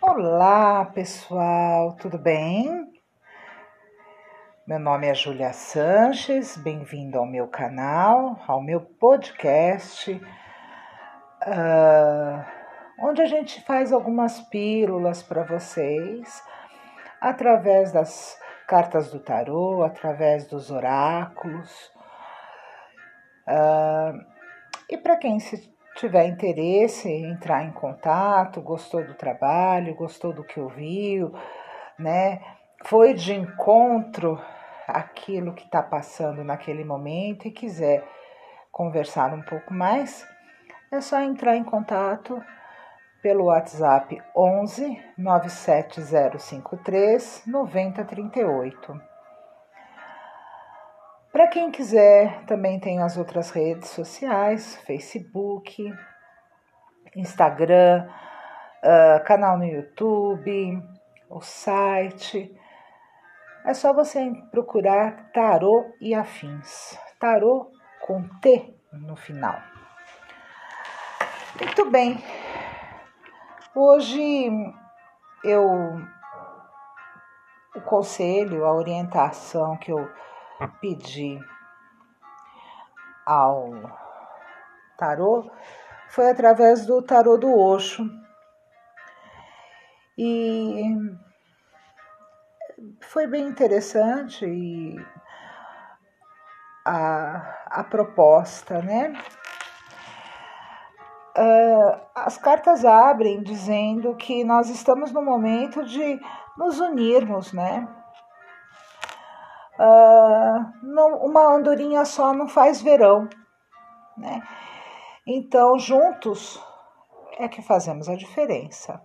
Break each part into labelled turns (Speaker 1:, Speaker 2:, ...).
Speaker 1: Olá, pessoal, tudo bem? Meu nome é Julia Sanches, bem-vindo ao meu canal, ao meu podcast, uh, onde a gente faz algumas pílulas para vocês através das cartas do tarô, através dos oráculos. Uh, e para quem se tiver interesse em entrar em contato, gostou do trabalho, gostou do que ouviu, né? Foi de encontro aquilo que está passando naquele momento e quiser conversar um pouco mais, é só entrar em contato pelo WhatsApp 11 97053 9038. Para quem quiser, também tem as outras redes sociais: Facebook, Instagram, uh, canal no YouTube, o site. É só você procurar Tarô e Afins. Tarô com T no final. Muito bem. Hoje eu o conselho, a orientação que eu pedir ao tarô foi através do tarô do Oxo. E foi bem interessante e a, a proposta, né? Uh, as cartas abrem dizendo que nós estamos no momento de nos unirmos, né? Uh, não, uma andorinha só não faz verão, né? Então, juntos é que fazemos a diferença.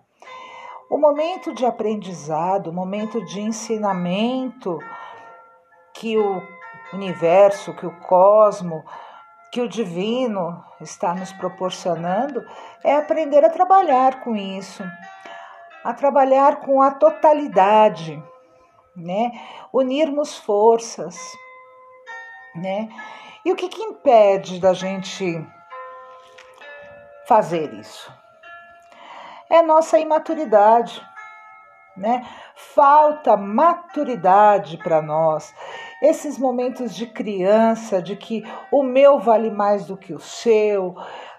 Speaker 1: O momento de aprendizado, o momento de ensinamento que o universo, que o cosmo, que o divino está nos proporcionando é aprender a trabalhar com isso, a trabalhar com a totalidade né? Unirmos forças, né? E o que, que impede da gente fazer isso? É nossa imaturidade, né? Falta maturidade para nós. Esses momentos de criança, de que o meu vale mais do que o seu,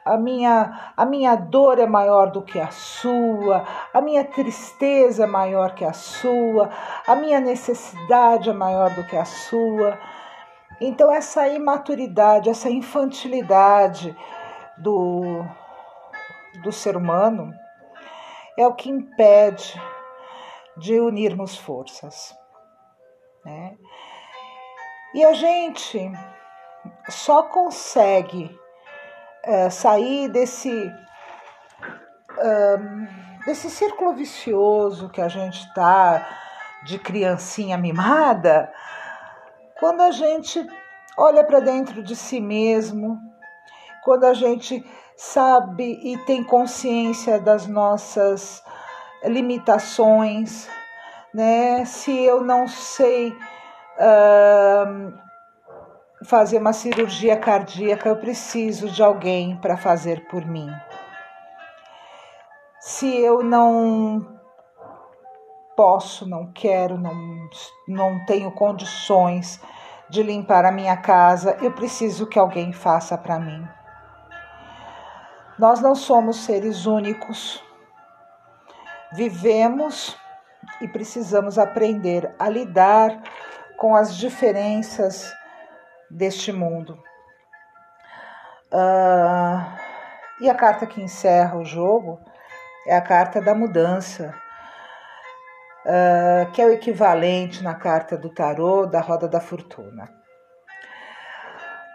Speaker 1: a minha, a minha dor é maior do que a sua, a minha tristeza é maior que a sua, a minha necessidade é maior do que a sua. Então, essa imaturidade, essa infantilidade do, do ser humano é o que impede de unirmos forças. Né? E a gente só consegue é, sair desse, desse círculo vicioso que a gente está de criancinha mimada, quando a gente olha para dentro de si mesmo, quando a gente sabe e tem consciência das nossas limitações, né? Se eu não sei fazer uma cirurgia cardíaca, eu preciso de alguém para fazer por mim. Se eu não posso, não quero, não, não tenho condições de limpar a minha casa, eu preciso que alguém faça para mim. Nós não somos seres únicos. Vivemos e precisamos aprender a lidar com as diferenças deste mundo. Uh, e a carta que encerra o jogo é a carta da mudança, uh, que é o equivalente na carta do tarô da roda da fortuna.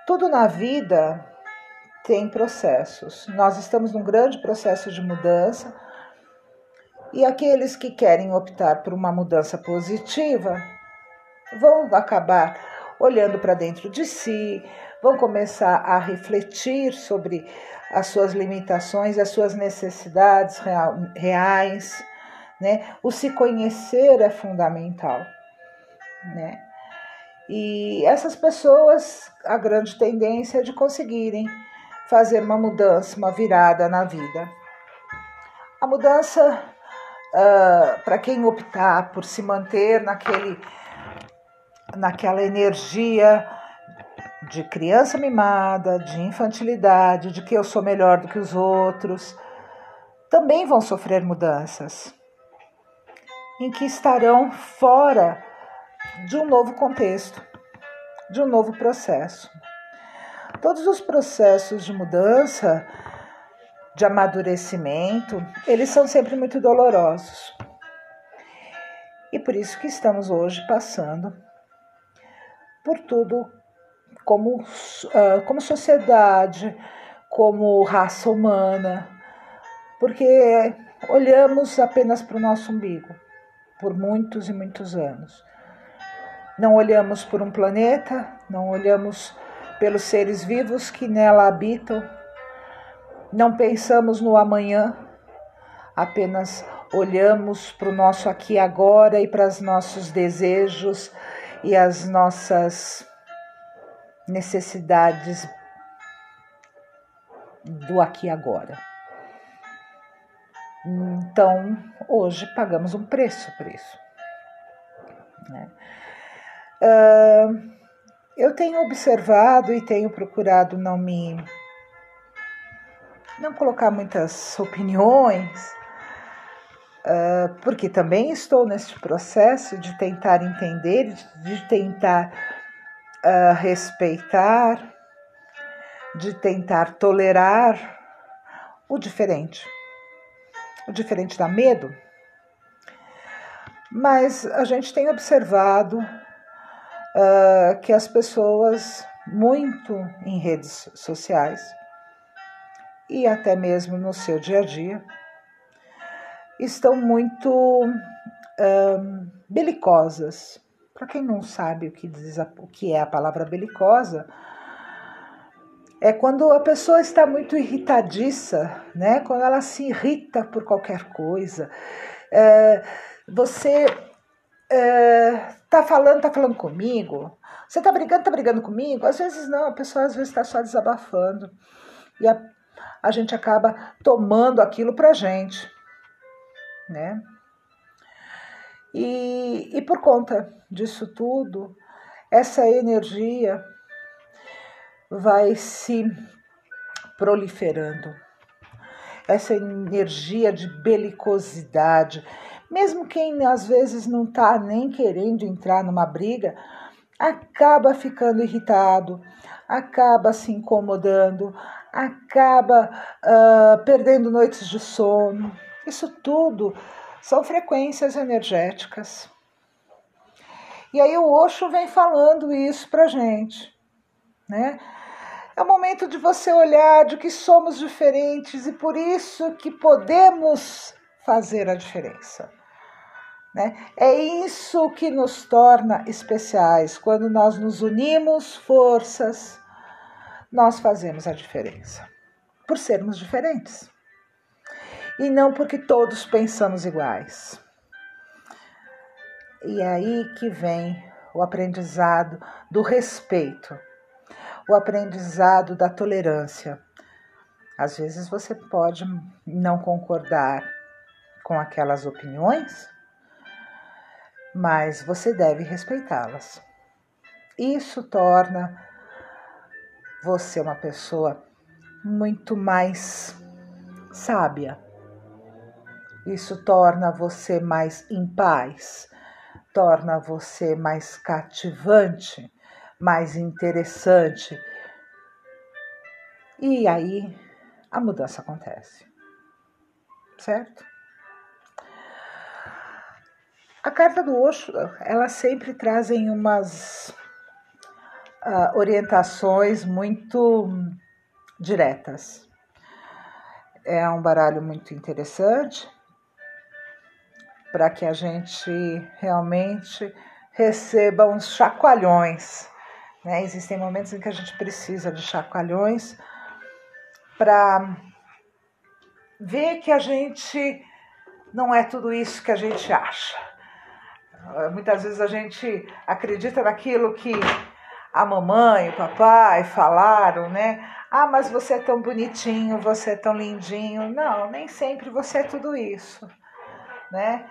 Speaker 1: Tudo na vida tem processos. Nós estamos num grande processo de mudança e aqueles que querem optar por uma mudança positiva vão acabar olhando para dentro de si, vão começar a refletir sobre as suas limitações, as suas necessidades reais, né? O se conhecer é fundamental, né? E essas pessoas, a grande tendência é de conseguirem fazer uma mudança, uma virada na vida. A mudança uh, para quem optar por se manter naquele, naquela energia de criança mimada, de infantilidade, de que eu sou melhor do que os outros, também vão sofrer mudanças, em que estarão fora de um novo contexto, de um novo processo. Todos os processos de mudança, de amadurecimento, eles são sempre muito dolorosos. E por isso que estamos hoje passando por tudo como, uh, como sociedade, como raça humana, porque olhamos apenas para o nosso umbigo por muitos e muitos anos. Não olhamos por um planeta, não olhamos pelos seres vivos que nela habitam, não pensamos no amanhã, apenas olhamos para o nosso aqui agora e para os nossos desejos e as nossas necessidades do aqui e agora. Então, hoje pagamos um preço por isso. Né? Uh, eu tenho observado e tenho procurado não me não colocar muitas opiniões, porque também estou nesse processo de tentar entender, de tentar uh, respeitar, de tentar tolerar o diferente. O diferente dá medo, mas a gente tem observado uh, que as pessoas, muito em redes sociais e até mesmo no seu dia a dia, estão muito belicosas para quem não sabe o que, diz a, o que é a palavra belicosa, é quando a pessoa está muito irritadiça, né? Quando ela se irrita por qualquer coisa. É, você é, falando, tá falando comigo. Você tá brigando, tá brigando comigo. Às vezes não, a pessoa às vezes está só desabafando e a, a gente acaba tomando aquilo para gente, né? E, e por conta disso tudo, essa energia vai se proliferando. Essa energia de belicosidade, mesmo quem às vezes não está nem querendo entrar numa briga, acaba ficando irritado, acaba se incomodando, acaba uh, perdendo noites de sono. Isso tudo são frequências energéticas. E aí o Osho vem falando isso para gente, né? É o momento de você olhar de que somos diferentes e por isso que podemos fazer a diferença. Né? É isso que nos torna especiais. Quando nós nos unimos forças, nós fazemos a diferença. Por sermos diferentes e não porque todos pensamos iguais. E é aí que vem o aprendizado do respeito, o aprendizado da tolerância. Às vezes você pode não concordar com aquelas opiniões, mas você deve respeitá-las. Isso torna você uma pessoa muito mais sábia isso torna você mais em paz, torna você mais cativante, mais interessante. E aí a mudança acontece. Certo? A carta do Osho, ela sempre trazem umas uh, orientações muito diretas. É um baralho muito interessante para que a gente realmente receba uns chacoalhões. Né? Existem momentos em que a gente precisa de chacoalhões para ver que a gente não é tudo isso que a gente acha. Muitas vezes a gente acredita naquilo que a mamãe, o papai falaram, né? Ah, mas você é tão bonitinho, você é tão lindinho. Não, nem sempre você é tudo isso. né?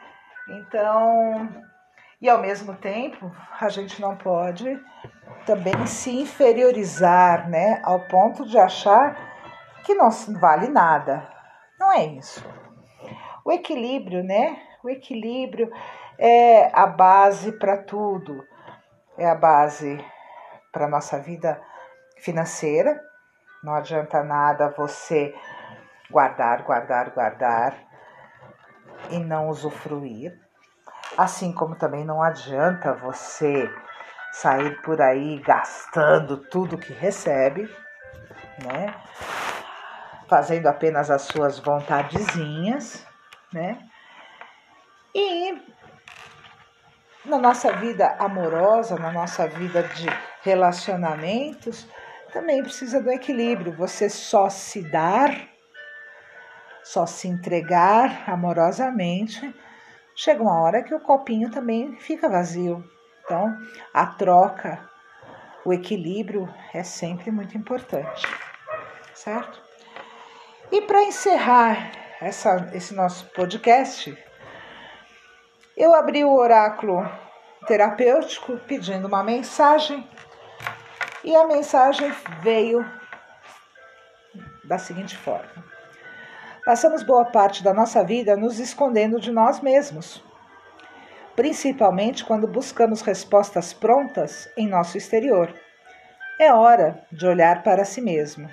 Speaker 1: Então, e ao mesmo tempo, a gente não pode também se inferiorizar, né, ao ponto de achar que não vale nada. Não é isso. O equilíbrio, né? O equilíbrio é a base para tudo. É a base para nossa vida financeira. Não adianta nada você guardar, guardar, guardar e não usufruir. Assim como também não adianta você sair por aí gastando tudo que recebe, né? Fazendo apenas as suas vontadezinhas, né? E na nossa vida amorosa, na nossa vida de relacionamentos, também precisa do equilíbrio. Você só se dar, só se entregar amorosamente, chega uma hora que o copinho também fica vazio. Então, a troca, o equilíbrio é sempre muito importante, certo? E para encerrar essa, esse nosso podcast, eu abri o oráculo terapêutico pedindo uma mensagem e a mensagem veio da seguinte forma: Passamos boa parte da nossa vida nos escondendo de nós mesmos, principalmente quando buscamos respostas prontas em nosso exterior. É hora de olhar para si mesmo.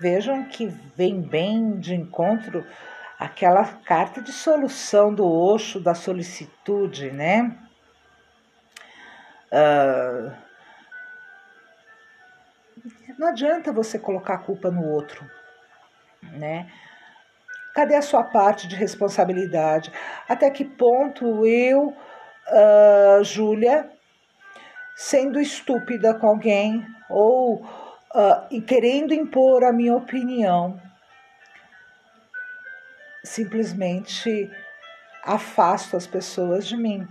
Speaker 1: Vejam que vem bem de encontro aquela carta de solução do Oxo da solicitude, né? Uh, não adianta você colocar a culpa no outro, né? Cadê a sua parte de responsabilidade? Até que ponto eu, uh, Júlia, sendo estúpida com alguém ou uh, querendo impor a minha opinião, simplesmente afasto as pessoas de mim.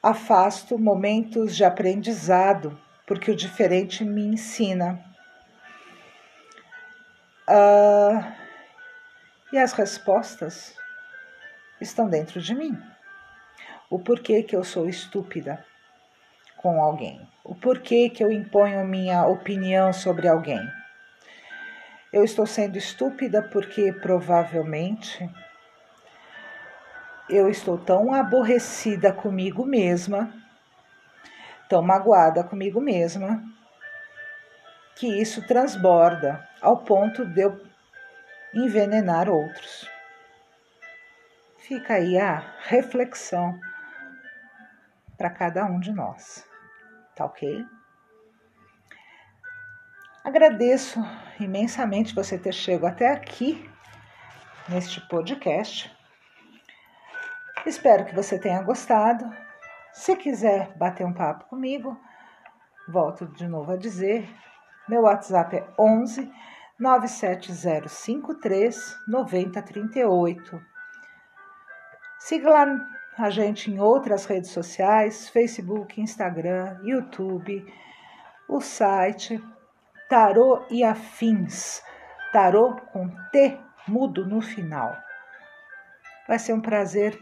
Speaker 1: Afasto momentos de aprendizado, porque o diferente me ensina. Uh, e as respostas estão dentro de mim. O porquê que eu sou estúpida com alguém, o porquê que eu imponho minha opinião sobre alguém. Eu estou sendo estúpida porque provavelmente eu estou tão aborrecida comigo mesma, tão magoada comigo mesma, que isso transborda ao ponto de eu envenenar outros. Fica aí a reflexão para cada um de nós, tá ok? Agradeço imensamente você ter chegado até aqui neste podcast. Espero que você tenha gostado. Se quiser bater um papo comigo, volto de novo a dizer, meu WhatsApp é 11 97053 9038. Siga lá a gente em outras redes sociais, Facebook, Instagram, YouTube, o site tarô e afins. Tarô com T mudo no final. Vai ser um prazer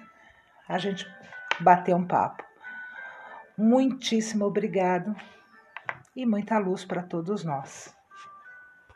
Speaker 1: a gente bater um papo. Muitíssimo obrigado e muita luz para todos nós.